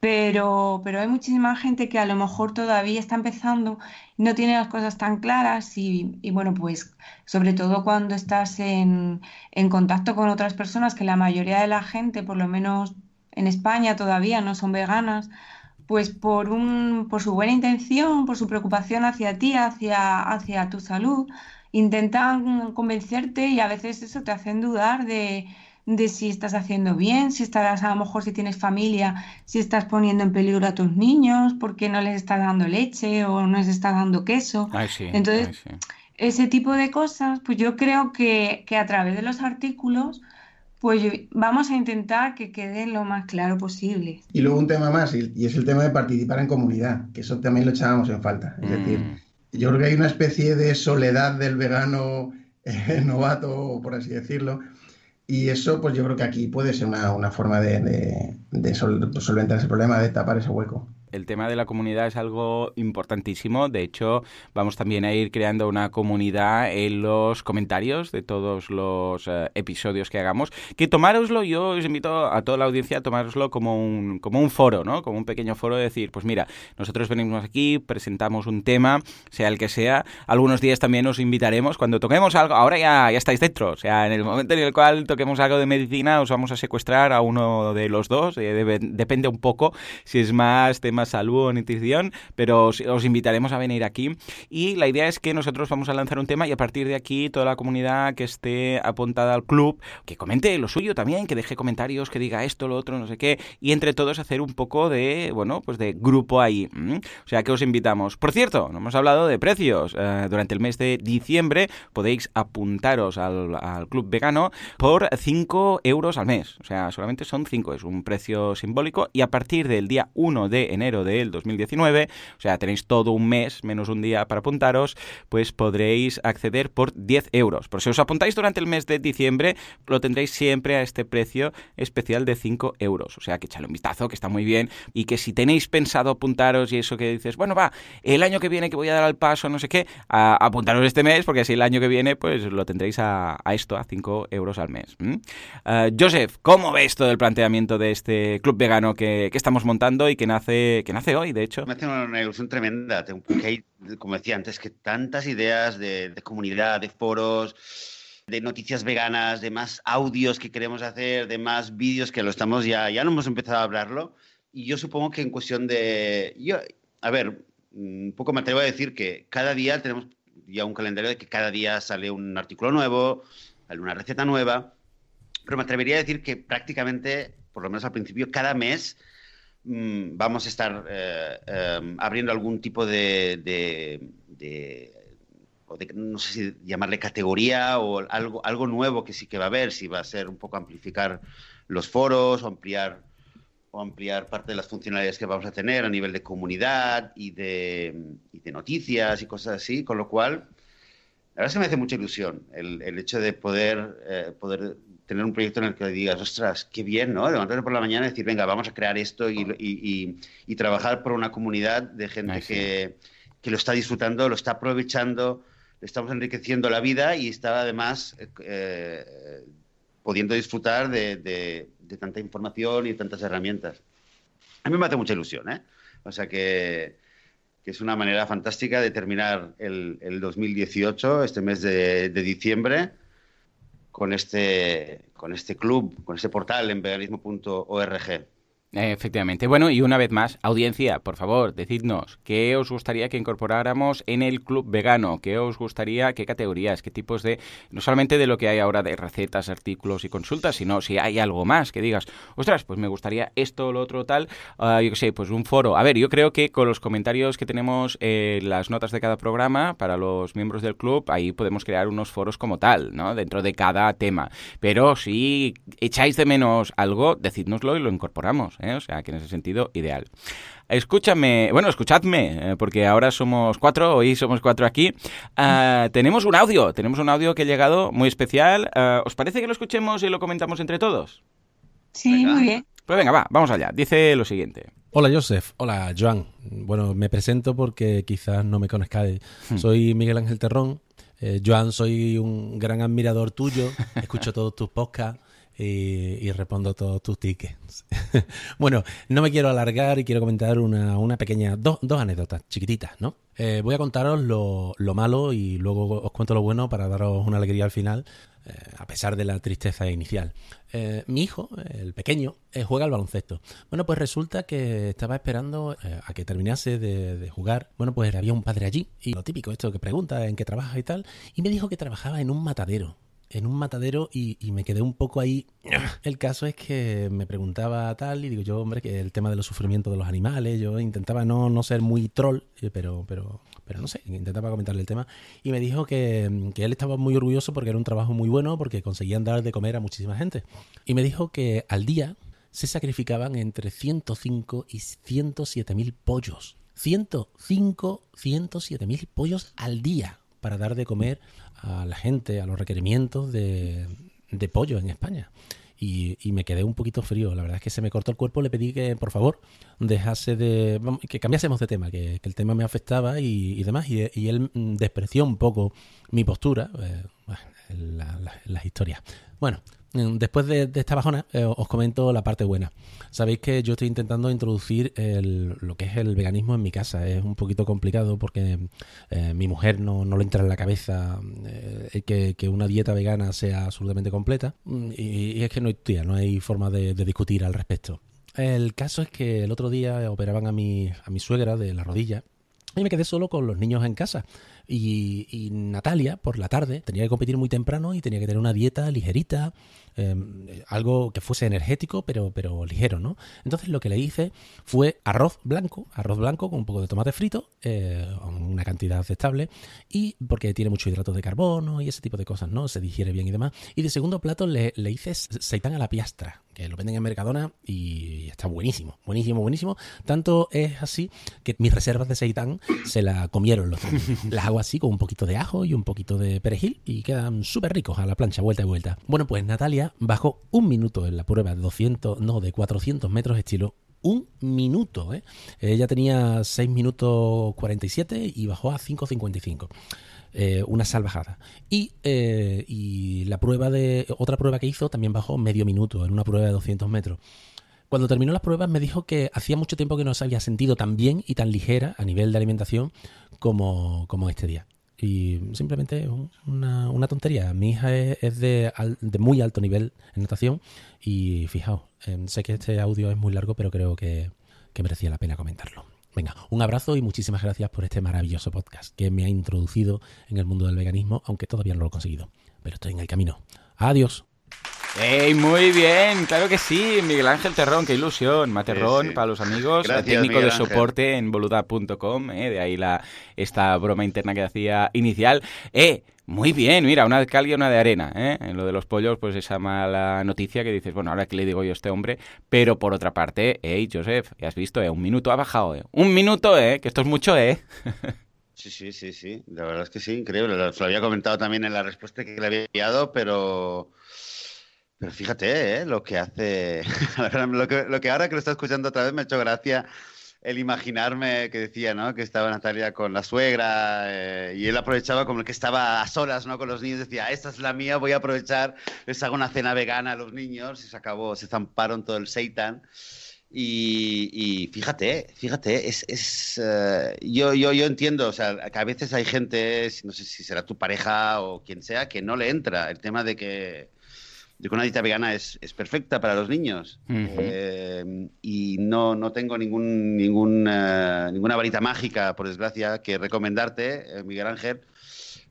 pero, pero hay muchísima gente que a lo mejor todavía está empezando y no tiene las cosas tan claras y, y bueno, pues sobre todo cuando estás en, en contacto con otras personas, que la mayoría de la gente, por lo menos en España todavía no son veganas, pues por, un, por su buena intención, por su preocupación hacia ti, hacia, hacia tu salud, intentan convencerte y a veces eso te hacen dudar de, si estás haciendo bien, si estarás a lo mejor si tienes familia, si estás poniendo en peligro a tus niños, porque no les estás dando leche o no les estás dando queso. Entonces, ese tipo de cosas, pues yo creo que, que a través de los artículos pues vamos a intentar que quede lo más claro posible. Y luego un tema más, y es el tema de participar en comunidad, que eso también lo echábamos en falta. Es decir, mm. yo creo que hay una especie de soledad del vegano eh, novato, por así decirlo, y eso, pues yo creo que aquí puede ser una, forma de, de solventar ese problema, de tapar ese hueco el tema de la comunidad es algo importantísimo. De hecho, vamos también a ir creando una comunidad en los comentarios de todos los eh, episodios que hagamos. Que tomároslo, yo os invito a toda la audiencia a tomároslo como un, como un foro, ¿no? Como un pequeño foro de decir, pues mira, nosotros venimos aquí, presentamos un tema, sea el que sea. Algunos días también os invitaremos cuando toquemos algo. Ahora ya, ya estáis dentro. O sea, en el momento en el cual toquemos algo de medicina, os vamos a secuestrar a uno de los dos. Eh, depende un poco si es más tema tema salud pero os, os, invitaremos a venir aquí. Y la idea es que nosotros vamos a lanzar un tema y a partir de aquí toda la comunidad que esté apuntada al club, que comente lo suyo también, que deje comentarios, que diga esto, lo otro, no sé qué, y entre todos hacer un poco de, bueno, pues de grupo ahí. O sea que os invitamos. Por cierto, no hemos hablado de precios. Eh, durante el mes de diciembre podéis apuntaros al, al club vegano por 5 euros al mes. O sea, solamente son 5, es un precio simbólico y a partir del día 1 de enero del 2019, o sea, tenéis todo un mes menos un día para apuntaros, pues podréis acceder por 10 euros. Por si os apuntáis durante el mes de diciembre, lo tendréis siempre a este precio especial de 5 euros. O sea, que echale un vistazo, que está muy bien y que si tenéis pensado apuntaros y eso que dices, bueno, va, el año que viene que voy a dar al paso, no sé qué, a, apuntaros este mes, porque así el año que viene, pues lo tendréis a, esto, a 5 euros al mes. Uh, Joseph, ¿cómo ves todo el planteamiento de este club vegano que, estamos montando y que nace, que nace hoy, de hecho? Me hace una ilusión tremenda, hay, como decía antes, que tantas ideas de, de comunidad, de foros de noticias veganas, de más audios que queremos hacer, de más vídeos que lo estamos ya, ya no hemos empezado a hablarlo. Y yo supongo que en cuestión de, yo, a ver, un poco me atrevo a decir que cada día tenemos ya un calendario de que cada día sale un artículo nuevo, sale una receta nueva, pero me atrevería a decir que prácticamente, por lo menos al principio, cada mes mmm, vamos a estar eh, eh, abriendo algún tipo de, de, de, no sé si llamarle categoría o algo, algo nuevo que sí que va a haber, si va a ser un poco amplificar los foros o ampliar o ampliar parte de las funcionalidades que vamos a tener a nivel de comunidad y de, y de noticias y cosas así, con lo cual, la verdad que me hace mucha ilusión el, el hecho de poder, eh, poder tener un proyecto en el que digas, ostras, qué bien, ¿no? Levantarte por la mañana y decir, venga, vamos a crear esto y, y, y trabajar por una comunidad de gente Ay, sí. que, que, lo está disfrutando, lo está aprovechando, le estamos enriqueciendo la vida y está además eh, eh, pudiendo disfrutar de, de, de, tanta información y tantas herramientas. A mí me hace mucha ilusión, ¿eh? O sea que, que es una manera fantástica de terminar el, el 2018, este mes de, de, diciembre, con este, con este club, con este portal en. Efectivamente. Bueno, y una vez más, audiencia, por favor, decidnos qué os gustaría que incorporáramos en el club vegano, qué os gustaría, qué categorías, qué tipos de, no solamente de lo que hay ahora de recetas, artículos y consultas, sino si hay algo más que digas, ostras, pues me gustaría esto, lo otro, tal, uh, yo qué sé, pues un foro. A ver, yo creo que con los comentarios que tenemos en eh, las notas de cada programa para los miembros del club, ahí podemos crear unos foros como tal, ¿no? Dentro de cada tema. Pero si echáis de menos algo, decidnoslo y lo incorporamos. ¿Eh? O sea, que en ese sentido, ideal. Escúchame, bueno, escuchadme, eh, porque ahora somos cuatro, hoy somos cuatro aquí. Uh, tenemos un audio, tenemos un audio que ha llegado muy especial. Uh, ¿Os parece que lo escuchemos y lo comentamos entre todos? Sí, venga. muy bien. Pues venga, va, vamos allá. Dice lo siguiente. Hola Joseph, hola Joan. Bueno, me presento porque quizás no me conozcáis. Hmm. Soy Miguel Ángel Terrón. Eh, Joan, soy un gran admirador tuyo. Escucho todos tus podcasts y, respondo todos tus tickets. bueno, no me quiero alargar y quiero comentar una, una pequeña, dos, dos anécdotas chiquititas, ¿no? Eh, voy a contaros lo, lo, malo y luego os cuento lo bueno para daros una alegría al final, eh, a pesar de la tristeza inicial. Eh, mi hijo, el pequeño, eh, juega al baloncesto. Bueno, pues resulta que estaba esperando eh, a que terminase de, de, jugar. Bueno, pues había un padre allí y lo típico, esto que pregunta en qué trabaja y tal, y me dijo que trabajaba en un matadero en un matadero y, y, me quedé un poco ahí. El caso es que me preguntaba tal y digo yo, hombre, que el tema de los sufrimientos de los animales, yo intentaba no, no ser muy troll, pero, pero, pero no sé, intentaba comentarle el tema y me dijo que, que él estaba muy orgulloso porque era un trabajo muy bueno, porque conseguían dar de comer a muchísima gente. Y me dijo que al día se sacrificaban entre 105 y 107 mil pollos. 105, 107 mil pollos al día para dar de comer a la gente, a los requerimientos de, de pollo en España. Y, y, me quedé un poquito frío. La verdad es que se me cortó el cuerpo. Le pedí que, por favor, dejase de. que cambiásemos de tema, que, el tema me afectaba y, y demás. Y, y, él despreció un poco mi postura. Eh, la, la, las historias. Bueno, después de, esta bajona, eh, os comento la parte buena. Sabéis que yo estoy intentando introducir el, lo que es el veganismo en mi casa. Es un poquito complicado porque eh, mi mujer no, no, le entra en la cabeza eh, que, una dieta vegana sea absolutamente completa. Y, y, es que no hay, tía, no hay forma de discutir al respecto. El caso es que el otro día operaban a mi, a mi suegra de la rodilla y me quedé solo con los niños en casa. Y, Natalia, por la tarde, tenía que competir muy temprano y tenía que tener una dieta ligerita, em, algo que fuese energético, pero, pero ligero, ¿no? Entonces lo que le hice fue arroz blanco, arroz blanco con un poco de tomate frito, eh, una cantidad aceptable, y porque tiene mucho hidrato de carbono y ese tipo de cosas, ¿no? Se digiere bien y demás. Y de segundo plato le, le hice seitán a la piastra, que lo venden en Mercadona y está buenísimo, buenísimo, buenísimo. Tanto es así que mis reservas de seitán se la comieron los Las hago así con un poquito de ajo y un poquito de perejil y quedan súper ricos a la plancha, vuelta y vuelta. Bueno, pues Natalia bajó un minuto en la prueba de 200, no, de 400 metros estilo un minuto. ¿eh? Ella tenía 6 minutos 47 y bajó a 5.55. Eh, una salvajada. Y, eh, y la prueba de. Otra prueba que hizo también bajó medio minuto en una prueba de 200 metros. Cuando terminó las pruebas me dijo que hacía mucho tiempo que no se había sentido tan bien y tan ligera a nivel de alimentación como, como este día. Y simplemente una, una tontería. Mi hija es, de, de, muy alto nivel en natación y fijaos, eh, sé que este audio es muy largo, pero creo que, que merecía la pena comentarlo. Venga, un abrazo y muchísimas gracias por este maravilloso podcast que me ha introducido en el mundo del veganismo, aunque todavía no lo he conseguido. Pero estoy en el camino. Adiós. ¡Ey, muy bien! Claro que sí, Miguel Ángel Terrón, qué ilusión. Materrón, para los amigos, técnico de soporte en boluda.com, eh, de ahí la, esta broma interna que hacía inicial. ¡Eh! Muy bien, mira, una de cal y una de arena. ¿eh? En lo de los pollos, pues esa mala noticia que dices, bueno, ahora que le digo yo a este hombre. Pero por otra parte, hey, Joseph, ya has visto, ¿eh? un minuto ha bajado. ¿eh? Un minuto, ¿eh? Que esto es mucho, ¿eh? Sí, sí, sí, sí. La verdad es que sí, increíble. Lo había comentado también en la respuesta que le había enviado, pero pero fíjate, ¿eh? lo que hace, lo que, lo que ahora que lo está escuchando otra vez me ha hecho gracia el imaginarme que decía, ¿no? Que estaba Natalia con la suegra eh, y él aprovechaba como que estaba a solas, ¿no? Con los niños, decía, esta es la mía, voy a aprovechar, les hago una cena vegana a los niños y se acabó, se zamparon todo el seitan. Y, fíjate, fíjate, es, es uh, yo, yo, yo entiendo, o sea, que a veces hay gente, no sé si será tu pareja o quien sea, que no le entra el tema de que que una dieta vegana es, es, perfecta para los niños eh, y no, no tengo ningún, ningún, uh, ninguna varita mágica, por desgracia, que recomendarte, eh, Miguel Ángel,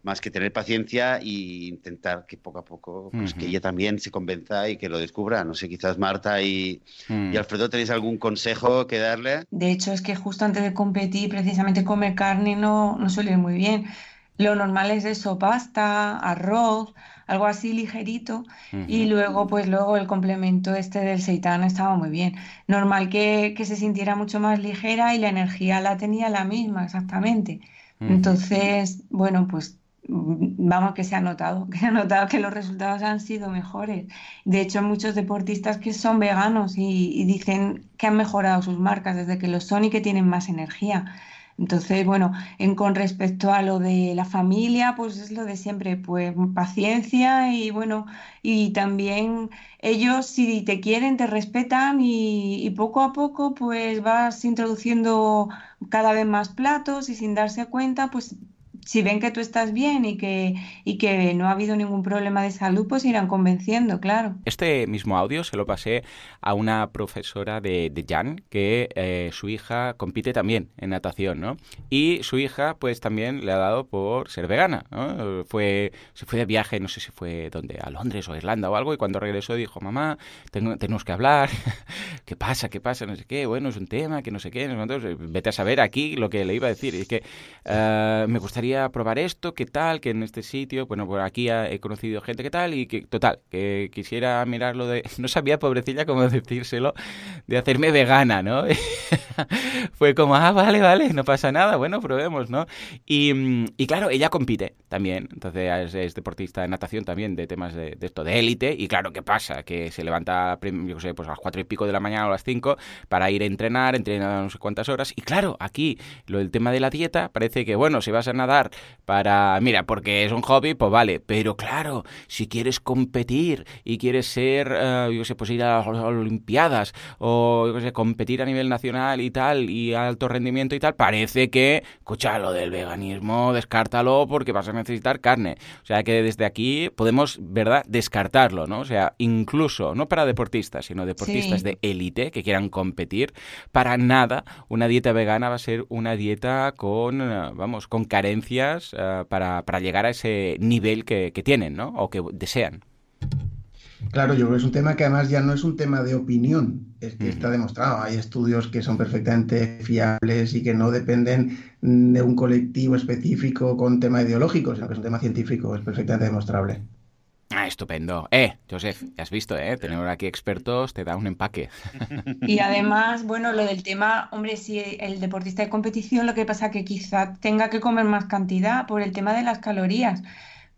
más que tener paciencia e intentar que poco a poco, pues que ella también se convenza y que lo descubra. No sé, quizás Marta y, y, Alfredo tenéis algún consejo que darle. De hecho, es que justo antes de competir, precisamente comer carne no, no suele ir muy bien. Lo normal es eso, pasta, arroz, algo así ligerito. Y luego, pues luego el complemento este del seitán estaba muy bien. Normal que, que, se sintiera mucho más ligera y la energía la tenía la misma, exactamente. Entonces, bueno, pues vamos que se ha notado, que se ha notado que los resultados han sido mejores. De hecho, muchos deportistas que son veganos y, y dicen que han mejorado sus marcas desde que lo son y que tienen más energía. Entonces, bueno, en, con respecto a lo de la familia, pues es lo de siempre, pues paciencia y bueno, y también ellos si te quieren, te respetan y, y poco a poco pues vas introduciendo cada vez más platos y sin darse cuenta, pues si ven que tú estás bien y que, y que no ha habido ningún problema de salud, pues irán convenciendo, claro. Este mismo audio se lo pasé a una profesora de, de Jan, que eh, su hija compite también en natación, ¿no? Y su hija, pues también le ha dado por ser vegana, ¿no? Fue, se fue de viaje, no sé si fue donde, a Londres o a Irlanda o algo, y cuando regresó dijo, mamá, tengo, tenemos que hablar, ¿qué pasa? ¿Qué pasa? No sé qué, bueno, es un tema, que no sé qué, entonces, vete a saber aquí lo que le iba a decir, y es que uh, me gustaría probar esto, qué tal, que en este sitio, bueno, por aquí he conocido gente que tal y que, total, que quisiera mirarlo de... No sabía, pobrecilla, cómo decírselo, de hacerme vegana, ¿no? Fue como, ah, vale, vale, no pasa nada, bueno, probemos, ¿no? Y, y claro, ella compite también, entonces es, deportista de natación también, de temas de, esto, de élite, y claro, ¿qué pasa? Que se levanta, yo sé, pues a las cuatro y pico de la mañana o a las cinco para ir a entrenar, entrenar no sé cuántas horas, y claro, aquí lo del tema de la dieta parece que, bueno, si vas a nadar para, mira, porque es un hobby, pues vale, pero claro, si quieres competir y quieres ser, uh, yo sé, pues ir a las Olimpiadas o, yo sé, competir a nivel nacional y tal, y alto rendimiento y tal, parece que, escucha, lo del veganismo, descártalo porque vas a necesitar carne. O sea que desde aquí podemos, ¿verdad?, descartarlo, ¿no? O sea, incluso, no para deportistas, sino deportistas de élite que quieran competir, para nada una dieta vegana va a ser una dieta con, eh, vamos, con eh, para, para, llegar a ese nivel que, que tienen, ¿no? O que desean. Claro, yo creo que es un tema que además ya no es un tema de opinión, es que está demostrado. Hay estudios que son perfectamente fiables y que no dependen de un colectivo específico con tema ideológico, sino que es un tema científico, es perfectamente demostrable. Ah, estupendo. Eh, Joseph, has visto, ¿eh? Tener aquí expertos te da un empaque. Y además, bueno, lo del tema, hombre, si el deportista de competición lo que pasa que quizá tenga que comer más cantidad por el tema de las calorías.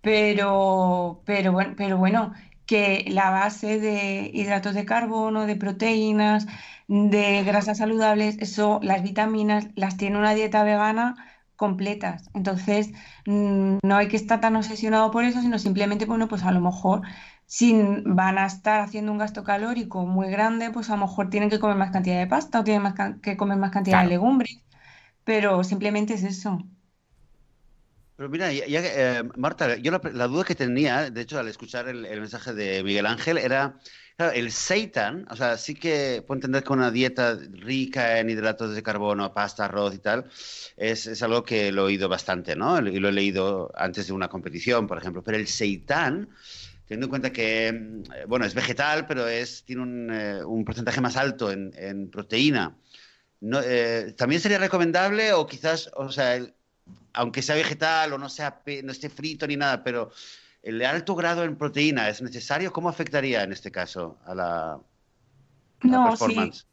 Pero, pero bueno, pero bueno, que la base de hidratos de carbono, de proteínas, de grasas saludables, eso, las vitaminas, las tiene una dieta vegana completas. Entonces, mm, no hay que estar tan obsesionado por eso, sino simplemente, bueno, pues a lo mejor si van a estar haciendo un gasto calórico muy grande, pues a lo mejor tienen que comer más cantidad de pasta o tienen más que comer más cantidad de legumbres, pero simplemente es eso. Pero mira, eh, Marta, yo la, duda que tenía, de hecho, al escuchar el, mensaje de Miguel Ángel, era, claro, el seitan, o sea, sí que puedo entender que una dieta rica en hidratos de carbono, pasta, arroz y tal, es, algo que lo he oído bastante, ¿no? Y lo he leído antes de una competición, por ejemplo. Pero el seitan, teniendo en cuenta que, mm, bueno, es vegetal, pero es, tiene un, eh, porcentaje más alto en, proteína. Eh, ¿También sería recomendable o quizás, o sea, el, aunque sea vegetal o no, sea, no esté frito ni nada, pero el alto grado en proteína es necesario, ¿cómo afectaría en este caso a la, no, performance?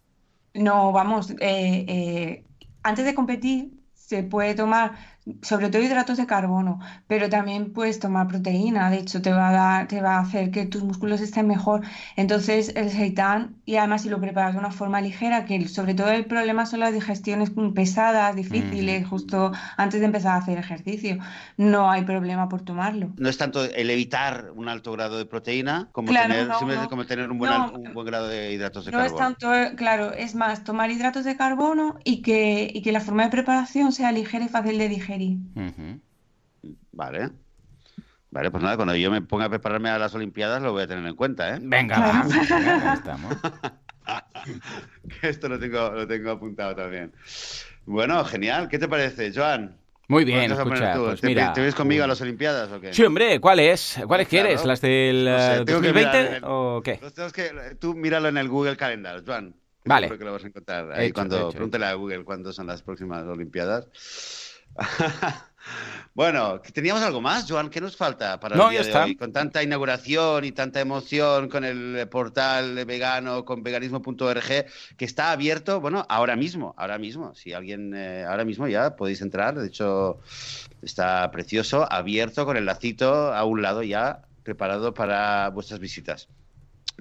No, vamos, eh, eh, antes de competir se puede tomar sobre todo hidratos de carbono, pero también puedes tomar proteína, de hecho te va a dar, te va a hacer que tus músculos estén mejor. Entonces el seitán, y además si lo preparas de una forma ligera, que sobre todo el problema son las digestiones pesadas, difíciles, justo antes de empezar a hacer ejercicio, no hay problema por tomarlo. No es tanto el evitar un alto grado de proteína como tener, como tener un buen, un buen, grado de hidratos de carbono. No es tanto, eh, claro, es más tomar hidratos de carbono y que, y que la forma de preparación sea ligera y fácil de digerir. Vale. Vale, pues nada, cuando yo me ponga a prepararme a las Olimpiadas lo voy a tener en cuenta, ¿eh? Venga, va. estamos. Esto lo tengo, lo tengo apuntado también. Bueno, genial. ¿Qué te parece, Joan? Muy bien, escucha, pues ¿Te, mira. ¿Te, ves conmigo a las Olimpiadas o qué? Sí, hombre, ¿cuáles? ¿Cuáles quieres? ¿Las del no 2020 o qué? que, tú míralo en el Google Calendar, Joan. Vale. Creo que lo vas a encontrar ahí cuando... Pregúntale a Google cuándo son las próximas Olimpiadas. bueno, ¿teníamos algo más, Joan? ¿Qué nos falta para el día de hoy? Con tanta inauguración y tanta emoción con el portal vegano, con veganismo.org, que está abierto, bueno, ahora mismo, ahora mismo. Si alguien, eh, ahora mismo ya podéis entrar. De hecho, está precioso, abierto con el lacito a un lado ya, preparado para vuestras visitas.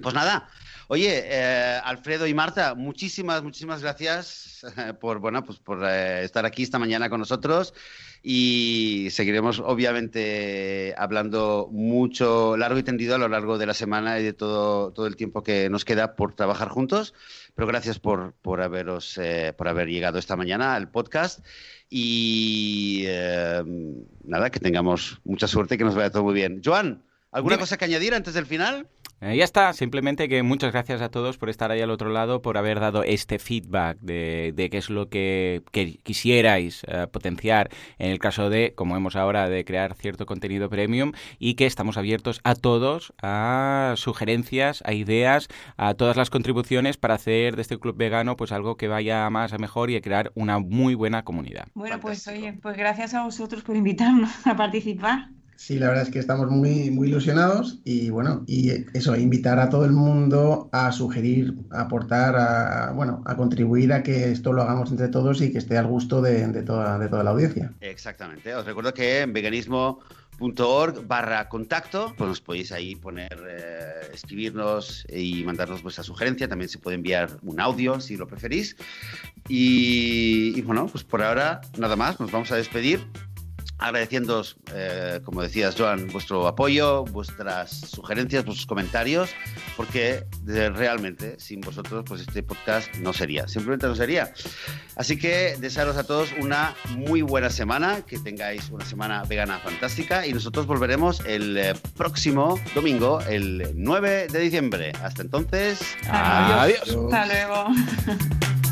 Pues nada, Oye, eh, Alfredo y Marta, muchísimas, muchísimas gracias eh, por, bueno, pues por eh, estar aquí esta mañana con nosotros y seguiremos obviamente hablando mucho, largo y tendido a lo largo de la semana y de todo, todo el tiempo que nos queda por trabajar juntos. Pero gracias por, por, haberos, por haber llegado esta mañana al podcast y nada, que tengamos mucha suerte y que nos vaya todo muy bien. Joan, ¿alguna cosa que añadir antes del final? Eh, ya está, simplemente que muchas gracias a todos por estar ahí al otro lado, por haber dado este feedback de, de qué es lo que, quisierais eh, potenciar en el caso de, como hemos ahora, de crear cierto contenido premium y que estamos abiertos a todos, a sugerencias, a ideas, a todas las contribuciones para hacer de este club vegano pues algo que vaya más a mejor y a crear una muy buena comunidad. Bueno, pues oye, pues gracias a vosotros por invitarnos a participar. Sí, la verdad es que estamos muy, muy ilusionados y bueno, y eso, invitar a todo el mundo a sugerir, aportar, a, bueno, a contribuir a que esto lo hagamos entre todos y que esté al gusto de, toda, de toda la audiencia. Exactamente. Os recuerdo que en veganismo.org barra contacto, pues nos podéis ahí poner, eh, escribirnos y mandarnos vuestra sugerencia. También se puede enviar un audio si lo preferís. y bueno, pues por ahora nada más, nos vamos a despedir agradeciéndoos, eh, como decías, Joan, vuestro apoyo, vuestras sugerencias, vuestros comentarios, porque eh, realmente sin vosotros, pues este podcast no sería, simplemente no sería. Así que desearos a todos una muy buena semana, que tengáis una semana vegana fantástica y nosotros volveremos el eh, próximo domingo, el 9 de diciembre. Hasta entonces, adiós. Hasta luego.